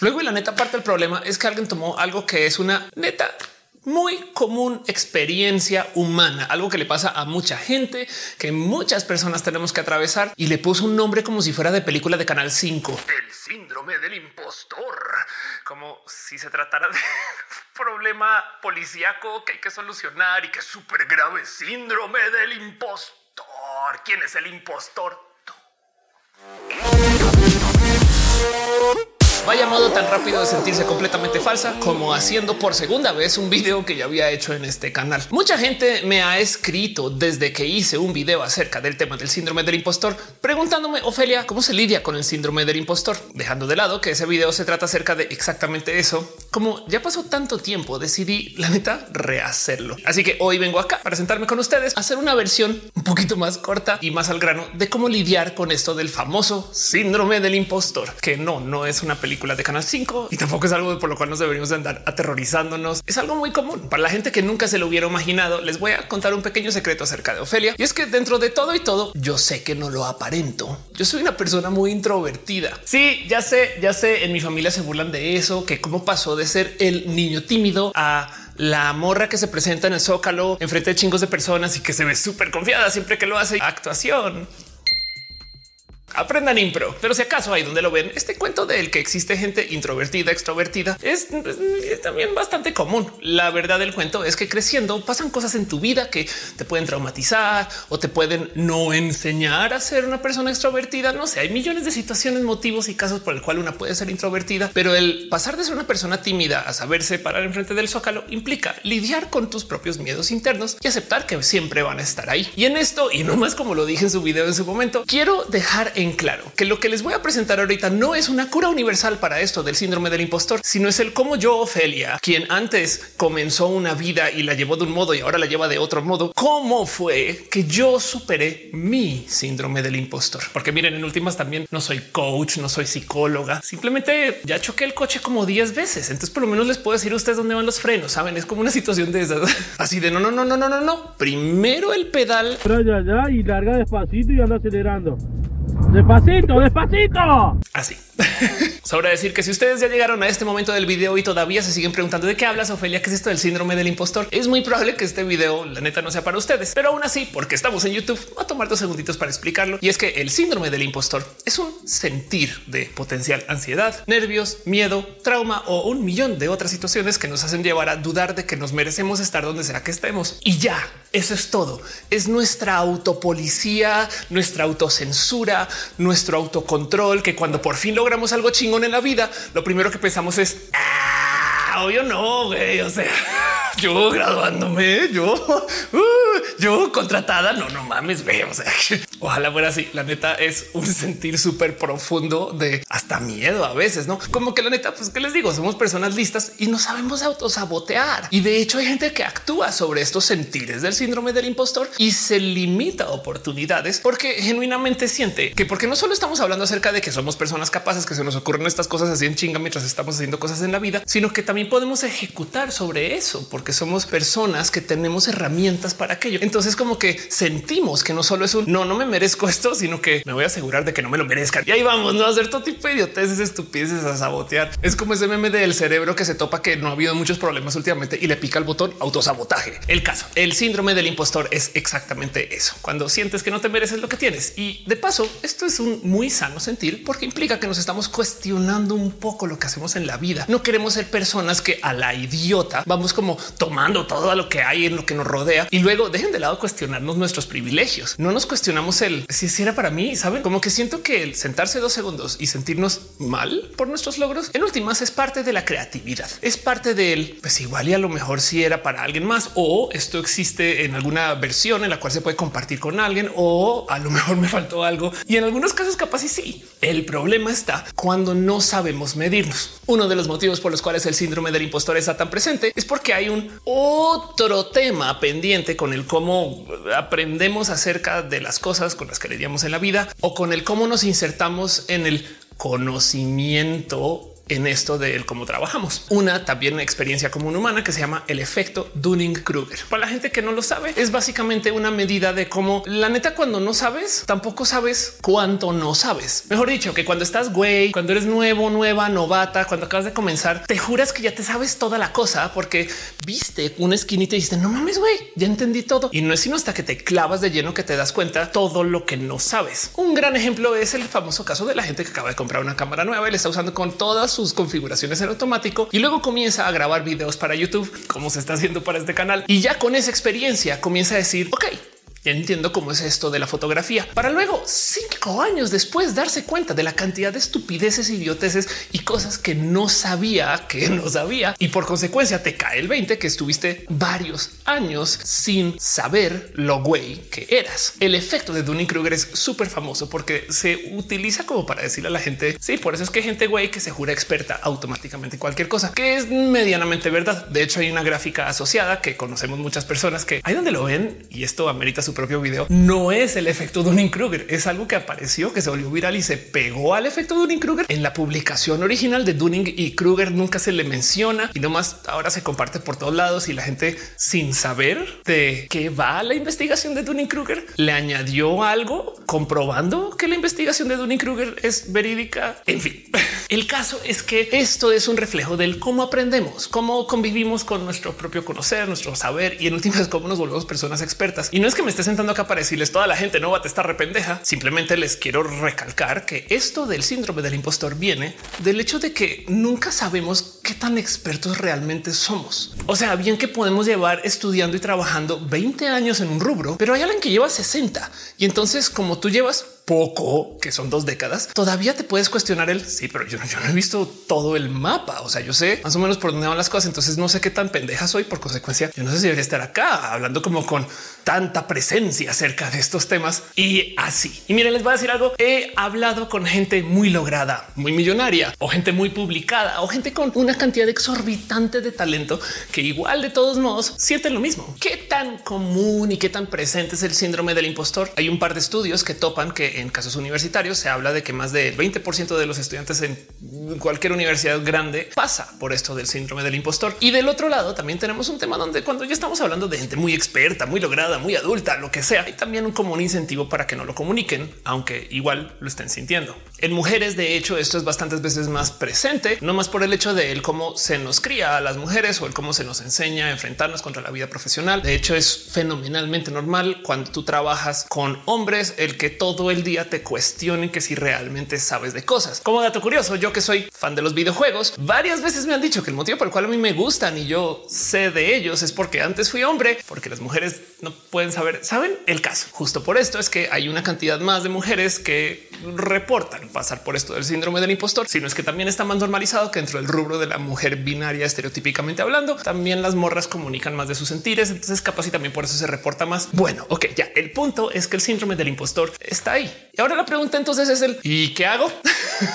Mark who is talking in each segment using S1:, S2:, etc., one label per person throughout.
S1: Luego, y la neta parte del problema es que alguien tomó algo que es una neta muy común experiencia humana, algo que le pasa a mucha gente, que muchas personas tenemos que atravesar y le puso un nombre como si fuera de película de Canal 5. El síndrome del impostor, como si se tratara de problema policíaco que hay que solucionar y que es súper grave. Síndrome del impostor. ¿Quién es el impostor? Vaya modo tan rápido de sentirse completamente falsa como haciendo por segunda vez un video que ya había hecho en este canal. Mucha gente me ha escrito desde que hice un video acerca del tema del síndrome del impostor, preguntándome, Ofelia, ¿cómo se lidia con el síndrome del impostor? Dejando de lado que ese video se trata acerca de exactamente eso. Como ya pasó tanto tiempo, decidí, la neta, rehacerlo. Así que hoy vengo acá para sentarme con ustedes a hacer una versión un poquito más corta y más al grano de cómo lidiar con esto del famoso síndrome del impostor, que no, no es una película de Canal 5 y tampoco es algo por lo cual nos deberíamos andar aterrorizándonos. Es algo muy común para la gente que nunca se lo hubiera imaginado. Les voy a contar un pequeño secreto acerca de Ofelia y es que dentro de todo y todo, yo sé que no lo aparento. Yo soy una persona muy introvertida. Sí, ya sé, ya sé. En mi familia se burlan de eso, que cómo pasó de ser el niño tímido a la morra que se presenta en el zócalo enfrente de chingos de personas y que se ve súper confiada siempre que lo hace. Actuación aprendan impro. Pero si acaso ahí donde lo ven, este cuento del que existe gente introvertida, extrovertida es, también bastante común. La verdad del cuento es que creciendo pasan cosas en tu vida que te pueden traumatizar o te pueden no enseñar a ser una persona extrovertida. No sé, hay millones de situaciones, motivos y casos por el cual una puede ser introvertida, pero el pasar de ser una persona tímida a saberse parar enfrente del zócalo implica lidiar con tus propios miedos internos y aceptar que siempre van a estar ahí. Y en esto, y no más como lo dije en su video en su momento, quiero dejar en claro que lo que les voy a presentar ahorita no es una cura universal para esto del síndrome del impostor, sino es el cómo yo, Ofelia, quien antes comenzó una vida y la llevó de un modo y ahora la lleva de otro modo, cómo fue que yo superé mi síndrome del impostor. Porque miren, en últimas también no soy coach, no soy psicóloga, simplemente ya choqué el coche como 10 veces. Entonces por lo menos les puedo decir a ustedes dónde van los frenos. Saben, es como una situación de esas así de no, no, no, no, no, no, no. Primero el pedal.
S2: Pero y larga despacito y anda acelerando. Despacito, despacito.
S1: Así. Sobra decir que si ustedes ya llegaron a este momento del video y todavía se siguen preguntando de qué hablas, Ofelia, qué es esto del síndrome del impostor, es muy probable que este video, la neta, no sea para ustedes, pero aún así, porque estamos en YouTube, va a tomar dos segunditos para explicarlo. Y es que el síndrome del impostor es un sentir de potencial ansiedad, nervios, miedo, trauma o un millón de otras situaciones que nos hacen llevar a dudar de que nos merecemos estar donde será que estemos. Y ya, eso es todo. Es nuestra autopolicía, nuestra autocensura, nuestro autocontrol, que cuando por fin logramos algo chingón en la vida, lo primero que pensamos es, ah, obvio no, güey, o sea yo graduándome, yo, uh, yo contratada. No, no mames, ve. O sea, ojalá fuera así. La neta es un sentir súper profundo de hasta miedo a veces, no como que la neta, pues que les digo, somos personas listas y no sabemos autosabotear. Y de hecho, hay gente que actúa sobre estos sentires del síndrome del impostor y se limita oportunidades porque genuinamente siente que porque no solo estamos hablando acerca de que somos personas capaces, que se nos ocurren estas cosas así en chinga mientras estamos haciendo cosas en la vida, sino que también podemos ejecutar sobre eso somos personas que tenemos herramientas para aquello. Entonces como que sentimos que no solo es un no, no me merezco esto, sino que me voy a asegurar de que no me lo merezcan. Y ahí vamos, no hacer todo tipo de idioteces, estupideces, a sabotear. Es como ese meme del cerebro que se topa que no ha habido muchos problemas últimamente y le pica el botón autosabotaje. El caso, el síndrome del impostor es exactamente eso. Cuando sientes que no te mereces lo que tienes. Y de paso, esto es un muy sano sentir porque implica que nos estamos cuestionando un poco lo que hacemos en la vida. No queremos ser personas que a la idiota vamos como tomando todo lo que hay en lo que nos rodea y luego dejen de lado cuestionarnos nuestros privilegios. No nos cuestionamos el si era para mí, saben como que siento que el sentarse dos segundos y sentirnos mal por nuestros logros en últimas es parte de la creatividad, es parte del pues igual y a lo mejor si era para alguien más o esto existe en alguna versión en la cual se puede compartir con alguien o a lo mejor me faltó algo y en algunos casos capaz y sí. El problema está cuando no sabemos medirnos. Uno de los motivos por los cuales el síndrome del impostor está tan presente es porque hay un otro tema pendiente con el cómo aprendemos acerca de las cosas con las que lidiamos en la vida o con el cómo nos insertamos en el conocimiento en esto de cómo trabajamos. Una también experiencia común humana que se llama el efecto Dunning-Kruger. Para la gente que no lo sabe, es básicamente una medida de cómo la neta cuando no sabes, tampoco sabes cuánto no sabes. Mejor dicho, que cuando estás güey, cuando eres nuevo, nueva, novata, cuando acabas de comenzar, te juras que ya te sabes toda la cosa porque viste una esquinita y dijiste no mames, güey, ya entendí todo. Y no es sino hasta que te clavas de lleno que te das cuenta todo lo que no sabes. Un gran ejemplo es el famoso caso de la gente que acaba de comprar una cámara nueva y le está usando con todas sus configuraciones en automático y luego comienza a grabar videos para YouTube, como se está haciendo para este canal. Y ya con esa experiencia comienza a decir, ok, ya entiendo cómo es esto de la fotografía para luego cinco años después darse cuenta de la cantidad de estupideces, idioteces y cosas que no sabía que no sabía. Y por consecuencia te cae el 20 que estuviste varios años sin saber lo güey que eras. El efecto de Dunning Kruger es súper famoso porque se utiliza como para decirle a la gente. Sí, por eso es que hay gente güey que se jura experta automáticamente cualquier cosa que es medianamente verdad. De hecho, hay una gráfica asociada que conocemos muchas personas que hay donde lo ven y esto amerita su propio video, no es el efecto Dunning Kruger, es algo que apareció, que se volvió viral y se pegó al efecto Dunning Kruger en la publicación original de Dunning y Kruger. Nunca se le menciona y nomás ahora se comparte por todos lados y la gente sin saber de qué va la investigación de Dunning Kruger le añadió algo comprobando que la investigación de Dunning Kruger es verídica. En fin, el caso es que esto es un reflejo del cómo aprendemos, cómo convivimos con nuestro propio conocer, nuestro saber y en últimas cómo nos volvemos personas expertas. Y no es que me esté sentando acá para decirles toda la gente no va a estar rependeja. Simplemente les quiero recalcar que esto del síndrome del impostor viene del hecho de que nunca sabemos qué tan expertos realmente somos. O sea, bien que podemos llevar estudiando y trabajando 20 años en un rubro, pero hay alguien que lleva 60 y entonces como tú llevas poco, que son dos décadas, todavía te puedes cuestionar el sí, pero yo, no he visto todo el mapa. O sea, yo sé más o menos por dónde van las cosas. Entonces no sé qué tan pendeja soy. Por consecuencia, yo no sé si debería estar acá hablando como con tanta presencia acerca de estos temas y así. Y miren, les voy a decir algo. He hablado con gente muy lograda, muy millonaria o gente muy publicada o gente con una cantidad exorbitante de talento que igual de todos modos sienten lo mismo. ¿Qué tan común y qué tan presente es el síndrome del impostor? Hay un par de estudios que topan que en casos universitarios se habla de que más del 20% de los estudiantes en cualquier universidad grande pasa por esto del síndrome del impostor. Y del otro lado también tenemos un tema donde cuando ya estamos hablando de gente muy experta, muy lograda, muy adulta, lo que sea, hay también un común incentivo para que no lo comuniquen, aunque igual lo estén sintiendo. En mujeres, de hecho, esto es bastantes veces más presente, no más por el hecho de cómo se nos cría a las mujeres o el cómo se nos enseña a enfrentarnos contra la vida profesional. De hecho, es fenomenalmente normal cuando tú trabajas con hombres, el que todo el día te cuestionen que si realmente sabes de cosas. Como dato curioso, yo que soy fan de los videojuegos, varias veces me han dicho que el motivo por el cual a mí me gustan y yo sé de ellos es porque antes fui hombre, porque las mujeres no pueden saber. Saben el caso. Justo por esto es que hay una cantidad más de mujeres que reportan pasar por esto del síndrome del impostor, sino es que también está más normalizado que dentro del rubro de la mujer binaria estereotípicamente hablando, también las morras comunican más de sus sentires. Entonces capaz y también por eso se reporta más. Bueno, ok, ya el punto es que el síndrome del impostor está ahí. Y ahora la pregunta entonces es el ¿y qué hago?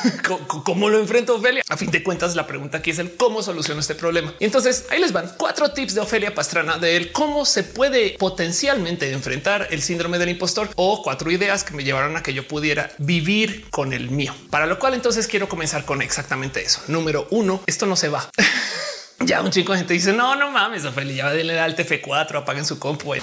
S1: ¿Cómo lo enfrento Ofelia? A fin de cuentas, la pregunta aquí es el cómo soluciono este problema. Y entonces ahí les van cuatro tips de Ofelia Pastrana de cómo se puede potencialmente enfrentar el síndrome del impostor o cuatro ideas que me llevaron a que yo pudiera vivir con el mío. Para lo cual entonces quiero comenzar con exactamente eso. Número uno, esto no se va. ya un chico de gente dice no, no mames, Ofelia, ya denle al TF4, apaguen su compu.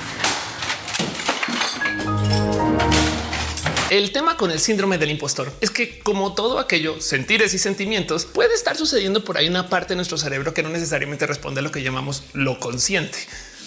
S1: El tema con el síndrome del impostor es que como todo aquello, sentires y sentimientos, puede estar sucediendo por ahí una parte de nuestro cerebro que no necesariamente responde a lo que llamamos lo consciente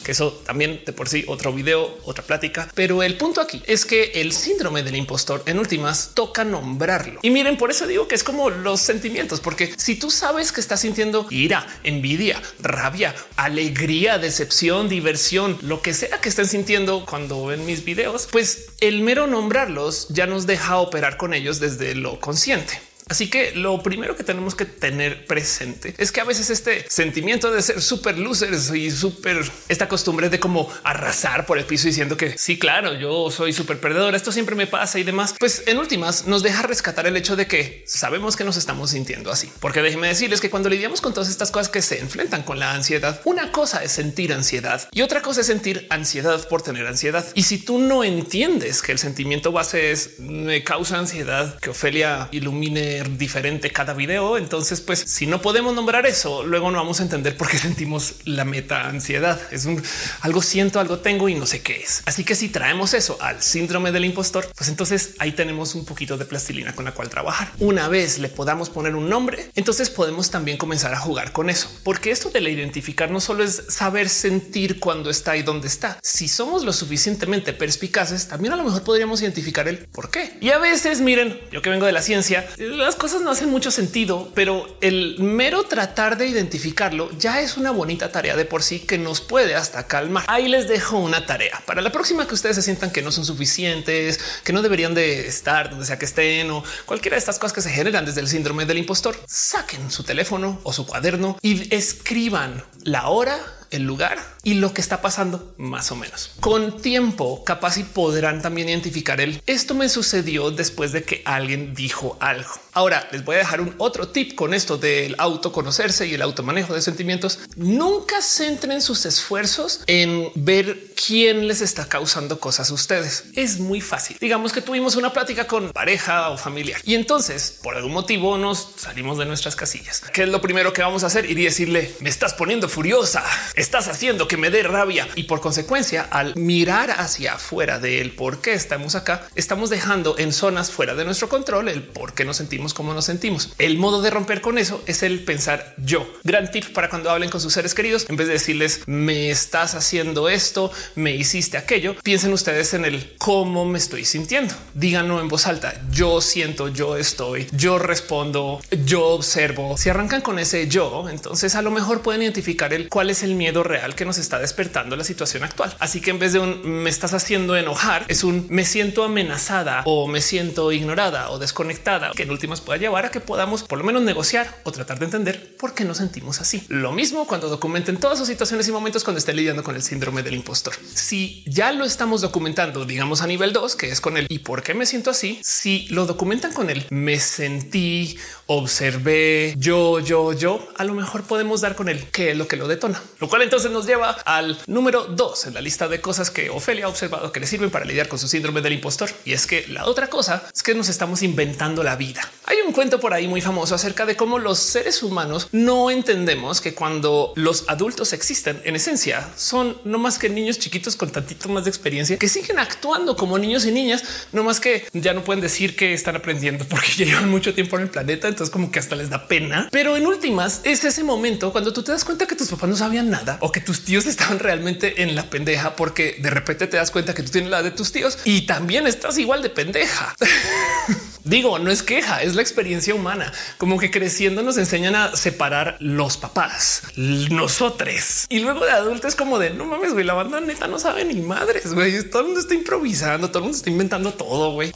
S1: que eso también de por sí otro video, otra plática. Pero el punto aquí es que el síndrome del impostor en últimas toca nombrarlo. Y miren, por eso digo que es como los sentimientos, porque si tú sabes que estás sintiendo ira, envidia, rabia, alegría, decepción, diversión, lo que sea que estén sintiendo cuando ven mis videos, pues el mero nombrarlos ya nos deja operar con ellos desde lo consciente. Así que lo primero que tenemos que tener presente es que a veces este sentimiento de ser súper losers y súper esta costumbre de como arrasar por el piso diciendo que sí, claro, yo soy súper perdedor, esto siempre me pasa y demás, pues en últimas nos deja rescatar el hecho de que sabemos que nos estamos sintiendo así. Porque déjeme decirles que cuando lidiamos con todas estas cosas que se enfrentan con la ansiedad, una cosa es sentir ansiedad y otra cosa es sentir ansiedad por tener ansiedad. Y si tú no entiendes que el sentimiento base es me causa ansiedad, que Ofelia ilumine diferente cada video. Entonces, pues si no podemos nombrar eso, luego no vamos a entender por qué sentimos la meta ansiedad. Es un algo siento, algo tengo y no sé qué es. Así que si traemos eso al síndrome del impostor, pues entonces ahí tenemos un poquito de plastilina con la cual trabajar. Una vez le podamos poner un nombre, entonces podemos también comenzar a jugar con eso, porque esto de la identificar no solo es saber sentir cuando está y dónde está. Si somos lo suficientemente perspicaces, también a lo mejor podríamos identificar el por qué. Y a veces, miren, yo que vengo de la ciencia, las cosas no hacen mucho sentido, pero el mero tratar de identificarlo ya es una bonita tarea de por sí que nos puede hasta calmar. Ahí les dejo una tarea para la próxima que ustedes se sientan que no son suficientes, que no deberían de estar donde sea que estén o cualquiera de estas cosas que se generan desde el síndrome del impostor. Saquen su teléfono o su cuaderno y escriban la hora el lugar y lo que está pasando más o menos. Con tiempo, capaz y podrán también identificar el esto me sucedió después de que alguien dijo algo. Ahora les voy a dejar un otro tip con esto del autoconocerse y el automanejo de sentimientos. Nunca centren sus esfuerzos en ver quién les está causando cosas a ustedes. Es muy fácil. Digamos que tuvimos una plática con pareja o familiar y entonces por algún motivo nos salimos de nuestras casillas. ¿Qué es lo primero que vamos a hacer? Ir y decirle me estás poniendo furiosa estás haciendo que me dé rabia y por consecuencia al mirar hacia afuera del por qué estamos acá, estamos dejando en zonas fuera de nuestro control el por qué nos sentimos como nos sentimos. El modo de romper con eso es el pensar yo. Gran tip para cuando hablen con sus seres queridos, en vez de decirles me estás haciendo esto, me hiciste aquello, piensen ustedes en el cómo me estoy sintiendo. Díganlo en voz alta. Yo siento, yo estoy, yo respondo, yo observo. Si arrancan con ese yo, entonces a lo mejor pueden identificar el cuál es el miedo real que nos está despertando la situación actual. Así que en vez de un me estás haciendo enojar, es un me siento amenazada o me siento ignorada o desconectada, que en últimas pueda llevar a que podamos por lo menos negociar o tratar de entender por qué nos sentimos así. Lo mismo cuando documenten todas sus situaciones y momentos cuando estén lidiando con el síndrome del impostor. Si ya lo estamos documentando, digamos a nivel 2, que es con el y por qué me siento así, si lo documentan con el me sentí, observé, yo, yo, yo, a lo mejor podemos dar con el qué es lo que lo detona, lo cual entonces nos lleva al número dos en la lista de cosas que Ofelia ha observado que le sirven para lidiar con su síndrome del impostor. Y es que la otra cosa es que nos estamos inventando la vida. Hay un cuento por ahí muy famoso acerca de cómo los seres humanos no entendemos que cuando los adultos existen en esencia son no más que niños chiquitos con tantito más de experiencia que siguen actuando como niños y niñas, no más que ya no pueden decir que están aprendiendo porque llevan mucho tiempo en el planeta. Entonces como que hasta les da pena, pero en últimas es ese momento cuando tú te das cuenta que tus papás no sabían nada o que tus tíos estaban realmente en la pendeja porque de repente te das cuenta que tú tienes la de tus tíos y también estás igual de pendeja. Digo, no es queja, es la experiencia humana. Como que creciendo nos enseñan a separar los papás, nosotros. Y luego de adultos como de no mames, güey, la banda neta no sabe ni madres, güey. Todo el mundo está improvisando, todo el mundo está inventando todo, güey.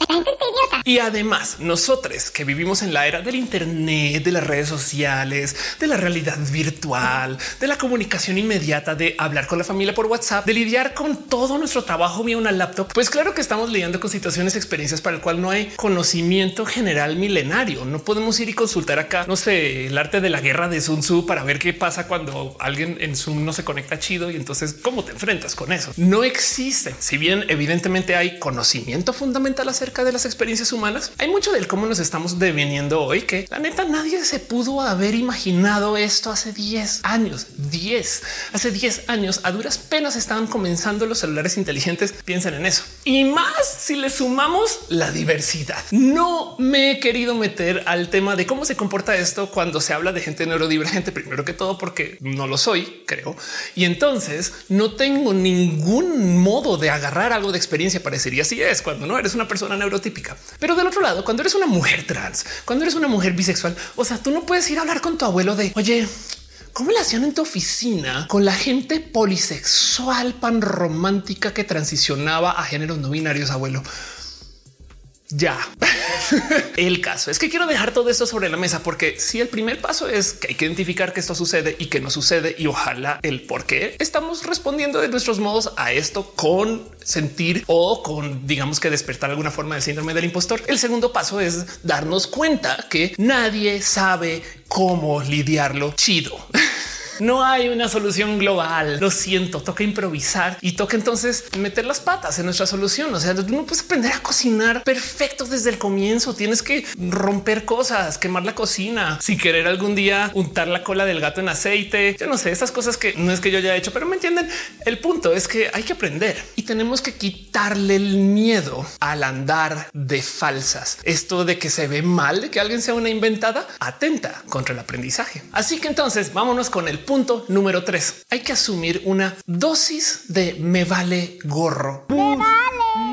S1: Y además, nosotros que vivimos en la era del Internet, de las redes sociales, de la realidad virtual, de la comunicación inmediata, de hablar con la familia por WhatsApp, de lidiar con todo nuestro trabajo vía una laptop, pues claro que estamos lidiando con situaciones, experiencias para el cual no hay conocimiento general milenario. No podemos ir y consultar acá, no sé, el arte de la guerra de Sun Tzu para ver qué pasa cuando alguien en Zoom no se conecta chido y entonces cómo te enfrentas con eso. No existen. Si bien evidentemente hay conocimiento fundamental acerca de las experiencias humanas, hay mucho del cómo nos estamos deviniendo hoy que la neta nadie se pudo haber imaginado esto hace 10 años, 10, hace 10 años a duras penas estaban comenzando los celulares inteligentes. Piensen en eso y más si le sumamos la diversidad. No me he querido meter al tema de cómo se comporta esto cuando se habla de gente neurodivergente, primero que todo porque no lo soy, creo. Y entonces no tengo ningún modo de agarrar algo de experiencia y así es cuando no eres una persona neurotípica. Pero del otro lado, cuando eres una mujer trans, cuando eres una mujer bisexual, o sea, tú no puedes ir a hablar con tu abuelo de oye, ¿Cómo le hacían en tu oficina con la gente polisexual pan romántica que transicionaba a géneros no binarios, abuelo? Ya. el caso es que quiero dejar todo esto sobre la mesa porque si el primer paso es que hay que identificar que esto sucede y que no sucede y ojalá el por qué estamos respondiendo de nuestros modos a esto con sentir o con digamos que despertar alguna forma del síndrome del impostor. El segundo paso es darnos cuenta que nadie sabe cómo lidiarlo chido. No hay una solución global. Lo siento, toca improvisar y toca entonces meter las patas en nuestra solución. O sea, tú no puedes aprender a cocinar perfecto desde el comienzo. Tienes que romper cosas, quemar la cocina, si querer algún día untar la cola del gato en aceite. Yo no sé, esas cosas que no es que yo haya hecho, pero me entienden. El punto es que hay que aprender y tenemos que quitarle el miedo al andar de falsas. Esto de que se ve mal, de que alguien sea una inventada, atenta contra el aprendizaje. Así que entonces vámonos con el punto número tres. Hay que asumir una dosis de me vale gorro.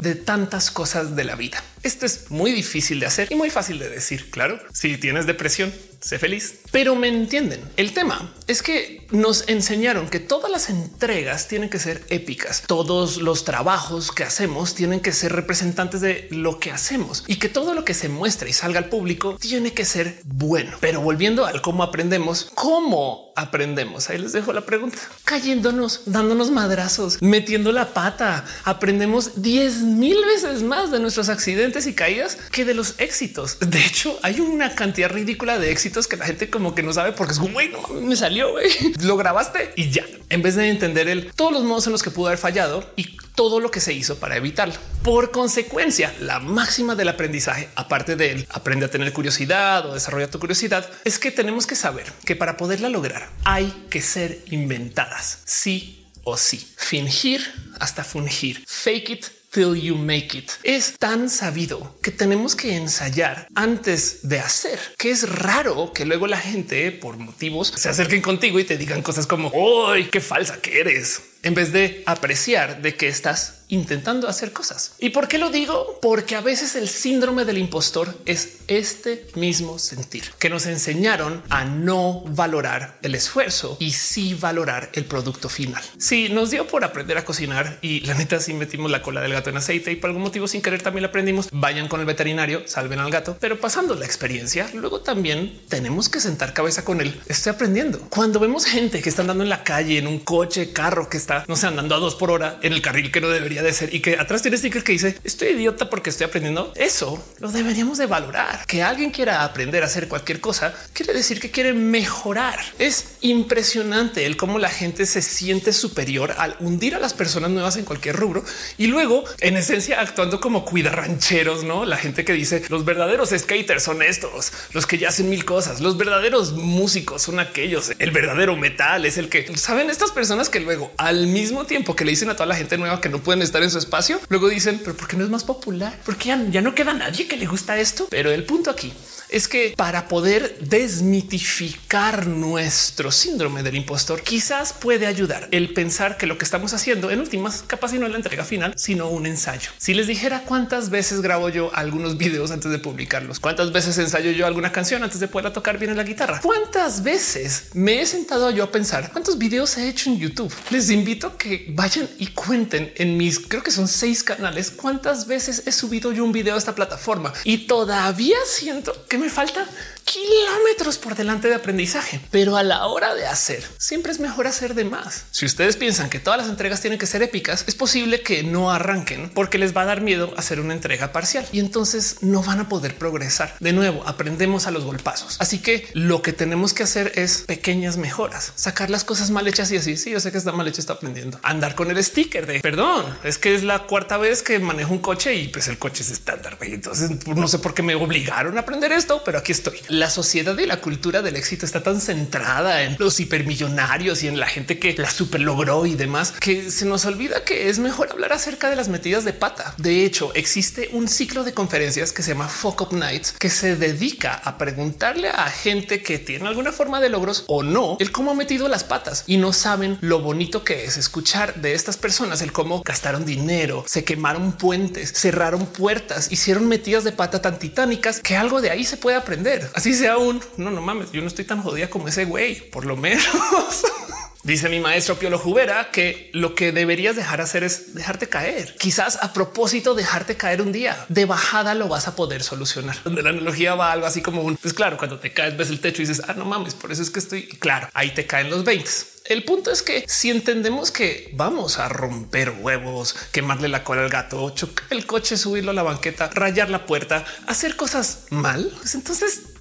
S1: De tantas cosas de la vida. Esto es muy difícil de hacer y muy fácil de decir. Claro, si tienes depresión, sé feliz, pero me entienden. El tema es que nos enseñaron que todas las entregas tienen que ser épicas. Todos los trabajos que hacemos tienen que ser representantes de lo que hacemos y que todo lo que se muestra y salga al público tiene que ser bueno. Pero volviendo al cómo aprendemos, cómo aprendemos. Ahí les dejo la pregunta. Cayéndonos, dándonos madrazos, metiendo la pata. Aprendemos 10 mil veces más de nuestros accidentes y caídas que de los éxitos. De hecho, hay una cantidad ridícula de éxitos que la gente como que no sabe porque es güey, no me salió, lo grabaste y ya. En vez de entender el todos los modos en los que pudo haber fallado y todo lo que se hizo para evitarlo. Por consecuencia, la máxima del aprendizaje, aparte de él, aprende a tener curiosidad o desarrolla tu curiosidad, es que tenemos que saber que para poderla lograr hay que ser inventadas, sí o sí. Fingir hasta fungir. Fake it till you make it. Es tan sabido que tenemos que ensayar antes de hacer, que es raro que luego la gente por motivos se acerquen contigo y te digan cosas como, ¡ay, qué falsa que e! En vez de apreciar de que estás intentando hacer cosas. ¿Y por qué lo digo? Porque a veces el síndrome del impostor es este mismo sentir que nos enseñaron a no valorar el esfuerzo y sí valorar el producto final. Si nos dio por aprender a cocinar y la neta si metimos la cola del gato en aceite y por algún motivo sin querer también aprendimos, vayan con el veterinario, salven al gato, pero pasando la experiencia, luego también tenemos que sentar cabeza con él. Estoy aprendiendo. Cuando vemos gente que está andando en la calle, en un coche, carro que está, no sé, andando a dos por hora en el carril que no debería de ser y que atrás tiene sticker que dice estoy idiota porque estoy aprendiendo. Eso lo deberíamos de valorar. Que alguien quiera aprender a hacer cualquier cosa quiere decir que quiere mejorar. Es impresionante el cómo la gente se siente superior al hundir a las personas nuevas en cualquier rubro y luego en esencia actuando como cuida rancheros, no la gente que dice los verdaderos skaters son estos, los que ya hacen mil cosas, los verdaderos músicos son aquellos, el verdadero metal es el que saben estas personas que luego al mismo tiempo que le dicen a toda la gente nueva que no pueden estar en su espacio, luego dicen, pero ¿por qué no es más popular? Porque ya, ya no queda nadie que le gusta esto. Pero el punto aquí es que para poder desmitificar nuestro síndrome del impostor, quizás puede ayudar el pensar que lo que estamos haciendo en últimas capaz y no es la entrega final, sino un ensayo. Si les dijera cuántas veces grabo yo algunos videos antes de publicarlos, cuántas veces ensayo yo alguna canción antes de poder tocar bien en la guitarra, cuántas veces me he sentado yo a pensar cuántos videos he hecho en YouTube. Les invito a que vayan y cuenten en mis, creo que son seis canales, cuántas veces he subido yo un video a esta plataforma y todavía siento que me falta kilómetros por delante de aprendizaje, pero a la hora de hacer siempre es mejor hacer de más. Si ustedes piensan que todas las entregas tienen que ser épicas, es posible que no arranquen porque les va a dar miedo hacer una entrega parcial y entonces no van a poder progresar. De nuevo, aprendemos a los golpazos. Así que lo que tenemos que hacer es pequeñas mejoras, sacar las cosas mal hechas y así. Sí, yo sé que está mal hecho, está aprendiendo andar con el sticker de perdón. Es que es la cuarta vez que manejo un coche y pues el coche es estándar. Entonces no sé por qué me obligaron a aprender esto, pero aquí estoy la sociedad y la cultura del éxito está tan centrada en los hipermillonarios y en la gente que la super logró y demás que se nos olvida que es mejor hablar acerca de las metidas de pata. De hecho, existe un ciclo de conferencias que se llama Fuck Up Nights que se dedica a preguntarle a gente que tiene alguna forma de logros o no el cómo ha metido las patas y no saben lo bonito que es escuchar de estas personas el cómo gastaron dinero, se quemaron puentes, cerraron puertas, hicieron metidas de pata tan titánicas que algo de ahí se puede aprender. Así sea un no, no mames, yo no estoy tan jodida como ese güey, por lo menos. Dice mi maestro Piolo Jubera que lo que deberías dejar hacer es dejarte caer. Quizás a propósito dejarte caer un día de bajada lo vas a poder solucionar. Donde la analogía va algo así como un pues claro, cuando te caes, ves el techo y dices ah, no mames, por eso es que estoy claro. Ahí te caen los 20. El punto es que si entendemos que vamos a romper huevos, quemarle la cola al gato, chocar el coche, subirlo a la banqueta, rayar la puerta, hacer cosas mal, pues entonces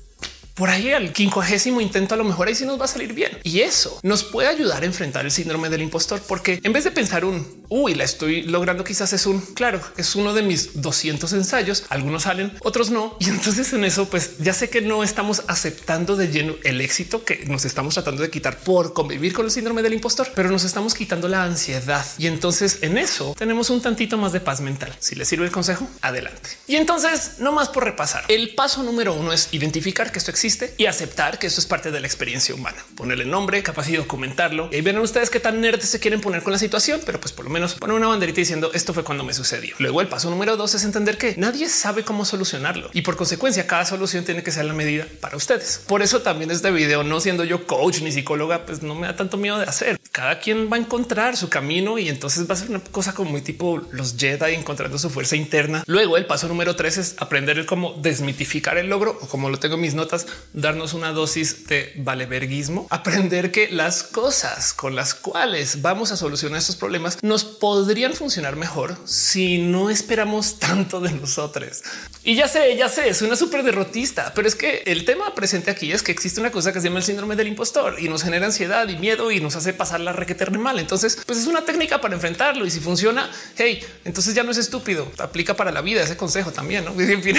S1: por ahí al quincuagésimo intento, a lo mejor ahí sí nos va a salir bien. Y eso nos puede ayudar a enfrentar el síndrome del impostor, porque en vez de pensar un uy, la estoy logrando, quizás es un claro, es uno de mis 200 ensayos. Algunos salen, otros no. Y entonces en eso, pues ya sé que no estamos aceptando de lleno el éxito que nos estamos tratando de quitar por convivir con el síndrome del impostor, pero nos estamos quitando la ansiedad. Y entonces en eso tenemos un tantito más de paz mental. Si les sirve el consejo, adelante. Y entonces, no más por repasar. El paso número uno es identificar que esto existe y aceptar que esto es parte de la experiencia humana. Ponerle nombre, capaz y documentarlo. Y verán ustedes qué tan nerds se quieren poner con la situación, pero pues por lo menos poner una banderita diciendo esto fue cuando me sucedió. Luego el paso número dos es entender que nadie sabe cómo solucionarlo y por consecuencia cada solución tiene que ser la medida para ustedes. Por eso también este video, no siendo yo coach ni psicóloga, pues no me da tanto miedo de hacer. Cada quien va a encontrar su camino y entonces va a ser una cosa como muy tipo los Jedi encontrando su fuerza interna. Luego el paso número tres es aprender el cómo desmitificar el logro o como lo tengo en mis notas, darnos una dosis de valeverguismo, aprender que las cosas con las cuales vamos a solucionar estos problemas nos podrían funcionar mejor si no esperamos tanto de nosotros. Y ya sé, ya sé, es una súper derrotista, pero es que el tema presente aquí es que existe una cosa que se llama el síndrome del impostor y nos genera ansiedad y miedo y nos hace pasar la requete mal. Entonces, pues es una técnica para enfrentarlo y si funciona, hey, entonces ya no es estúpido, aplica para la vida ese consejo también. ¿no? En fin,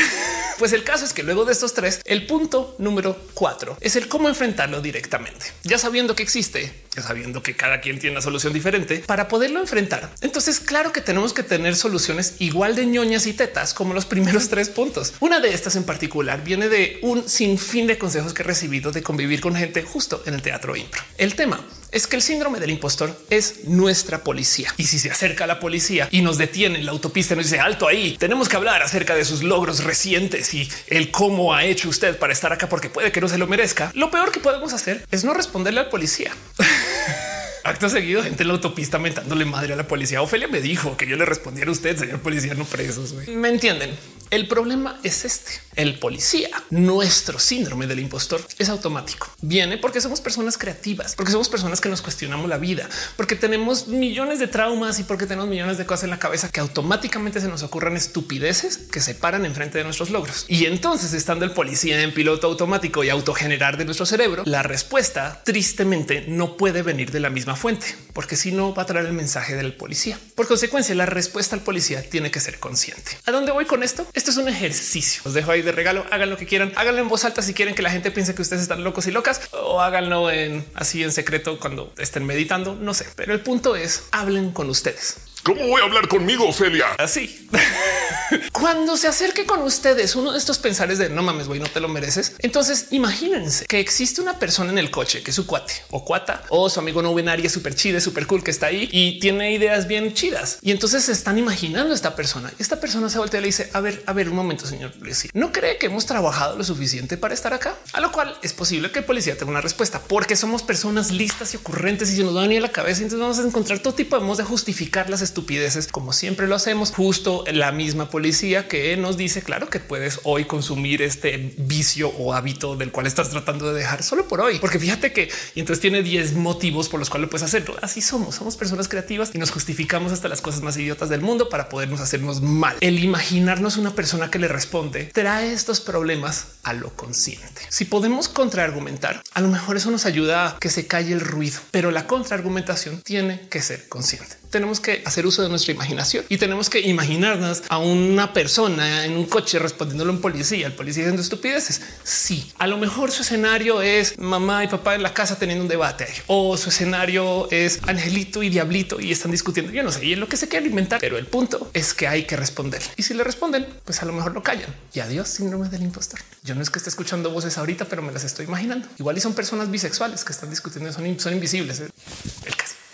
S1: pues el caso es que luego de estos tres, el punto número cuatro es el cómo enfrentarlo directamente. Ya sabiendo que existe, ya sabiendo que cada quien tiene una solución diferente para poderlo enfrentar. Entonces, claro que tenemos que tener soluciones igual de ñoñas y tetas como los primeros tres puntos. Una de estas en particular viene de un sinfín de consejos que he recibido de convivir con gente justo en el teatro impro. El tema es que el síndrome del impostor es nuestra policía. Y si se acerca a la policía y nos detiene en la autopista, nos dice alto ahí, tenemos que hablar acerca de sus logros recientes y el cómo ha hecho usted para estar acá porque puede que no se lo merezca. Lo peor que podemos hacer es no responderle al policía. Acto seguido, gente en la autopista mentándole madre a la policía. Ofelia me dijo que yo le respondiera a usted, señor policía, no presos. Me entienden. El problema es este. El policía, nuestro síndrome del impostor es automático. Viene porque somos personas creativas, porque somos personas que nos cuestionamos la vida, porque tenemos millones de traumas y porque tenemos millones de cosas en la cabeza que automáticamente se nos ocurran estupideces que se paran enfrente de nuestros logros. Y entonces, estando el policía en piloto automático y autogenerar de nuestro cerebro, la respuesta tristemente no puede venir de la misma fuente, porque si no va a traer el mensaje del policía. Por consecuencia, la respuesta al policía tiene que ser consciente. ¿A dónde voy con esto? Esto es un ejercicio. Os dejo ahí de regalo. Hagan lo que quieran. Háganlo en voz alta si quieren que la gente piense que ustedes están locos y locas o háganlo en así en secreto cuando estén meditando. No sé, pero el punto es hablen con ustedes.
S3: ¿Cómo voy a hablar conmigo, Ofelia?
S1: Así. Cuando se acerque con ustedes uno de estos pensares de no mames, güey, no te lo mereces. Entonces imagínense que existe una persona en el coche que es su cuate o cuata o su amigo no binario súper chido, súper cool que está ahí y tiene ideas bien chidas. Y entonces se están imaginando a esta persona. Esta persona se voltea y le dice, a ver, a ver, un momento, señor policía. ¿No cree que hemos trabajado lo suficiente para estar acá? A lo cual es posible que el policía tenga una respuesta porque somos personas listas y ocurrentes y se nos van a ir a la cabeza. Entonces vamos a encontrar todo tipo de modos de justificar las estupideces como siempre lo hacemos. Justo la misma policía que nos dice, claro que puedes hoy consumir este vicio o hábito del cual estás tratando de dejar solo por hoy, porque fíjate que y entonces tiene 10 motivos por los cuales puedes hacerlo. Así somos, somos personas creativas y nos justificamos hasta las cosas más idiotas del mundo para podernos hacernos mal. El imaginarnos una persona que le responde trae estos problemas a lo consciente. Si podemos contraargumentar, a lo mejor eso nos ayuda a que se calle el ruido, pero la contraargumentación tiene que ser consciente tenemos que hacer uso de nuestra imaginación y tenemos que imaginarnos a una persona en un coche respondiéndole a un policía, el policía diciendo estupideces. Sí, a lo mejor su escenario es mamá y papá en la casa teniendo un debate o su escenario es Angelito y Diablito y están discutiendo. Yo no sé, y es lo que se quiere inventar, pero el punto es que hay que responder. Y si le responden, pues a lo mejor lo callan. Y adiós, síndrome del impostor. Yo no es que esté escuchando voces ahorita, pero me las estoy imaginando. Igual y son personas bisexuales que están discutiendo, son, invisibles. ¿eh?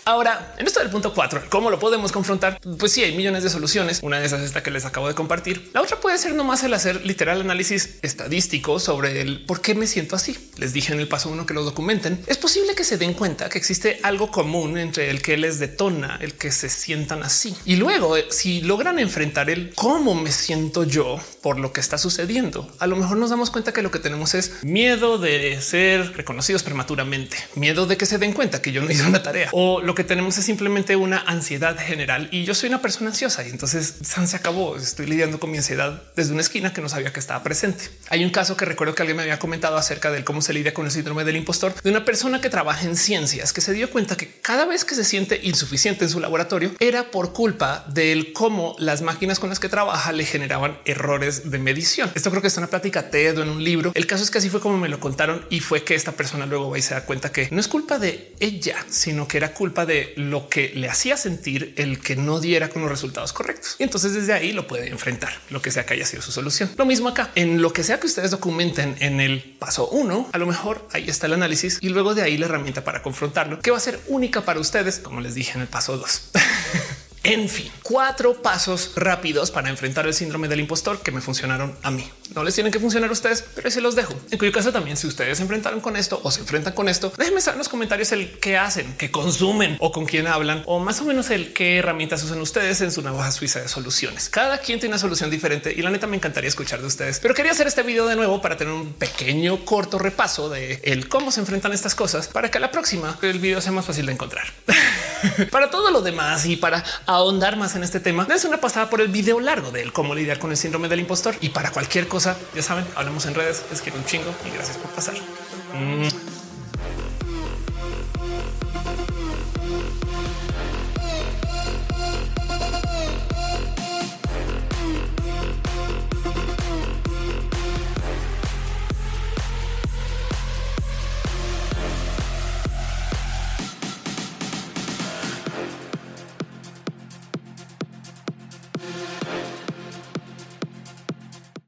S1: Ahora, en esto del punto 4, ¿cómo lo podemos confrontar? Pues sí, hay millones de soluciones. Una de esas es esta que les acabo de compartir. La otra puede ser nomás el hacer literal análisis estadístico sobre el por qué me siento así. Les dije en el paso uno que lo documenten. Es posible que se den cuenta que existe algo común entre el que les detona, el que se sientan así. Y luego, eh, si logran enfrentar el cómo me siento yo por lo que está sucediendo, a lo mejor nos damos cuenta que lo que tenemos es miedo de ser reconocidos prematuramente, miedo de que se den cuenta que yo no hice una tarea o lo que tenemos es simplemente una ansiedad general y yo soy una persona ansiosa y entonces se acabó. Estoy lidiando con mi ansiedad desde una esquina que no sabía que estaba presente. Hay un caso que recuerdo que alguien me había comentado acerca de cómo se lidia con el síndrome del impostor de una persona que trabaja en ciencias que se dio cuenta que cada vez que se siente insuficiente en su laboratorio era por culpa del cómo las máquinas con las que trabaja le generaban errores de medición. Esto creo que es una plática TED o en un libro. El caso es que así fue como me lo contaron y fue que esta persona luego va y se da cuenta que no es culpa de ella, sino que era culpa de lo que le hacía sentir el que no diera con los resultados correctos. Y entonces desde ahí lo puede enfrentar, lo que sea que haya sido su solución. Lo mismo acá, en lo que sea que ustedes documenten en el paso uno, a lo mejor ahí está el análisis y luego de ahí la herramienta para confrontarlo, que va a ser única para ustedes, como les dije en el paso dos. En fin, cuatro pasos rápidos para enfrentar el síndrome del impostor que me funcionaron a mí. No les tienen que funcionar a ustedes, pero se los dejo. En cuyo caso también, si ustedes se enfrentaron con esto o se enfrentan con esto, déjenme saber en los comentarios el qué hacen, qué consumen o con quién hablan o más o menos el qué herramientas usan ustedes en su navaja suiza de soluciones. Cada quien tiene una solución diferente y la neta me encantaría escuchar de ustedes. Pero quería hacer este video de nuevo para tener un pequeño corto repaso de el cómo se enfrentan estas cosas para que a la próxima el video sea más fácil de encontrar. para todo lo demás y para ahondar más en este tema, es una pasada por el video largo de cómo lidiar con el síndrome del impostor. Y para cualquier cosa, ya saben, hablamos en redes. Les quiero un chingo y gracias por pasar. Mm.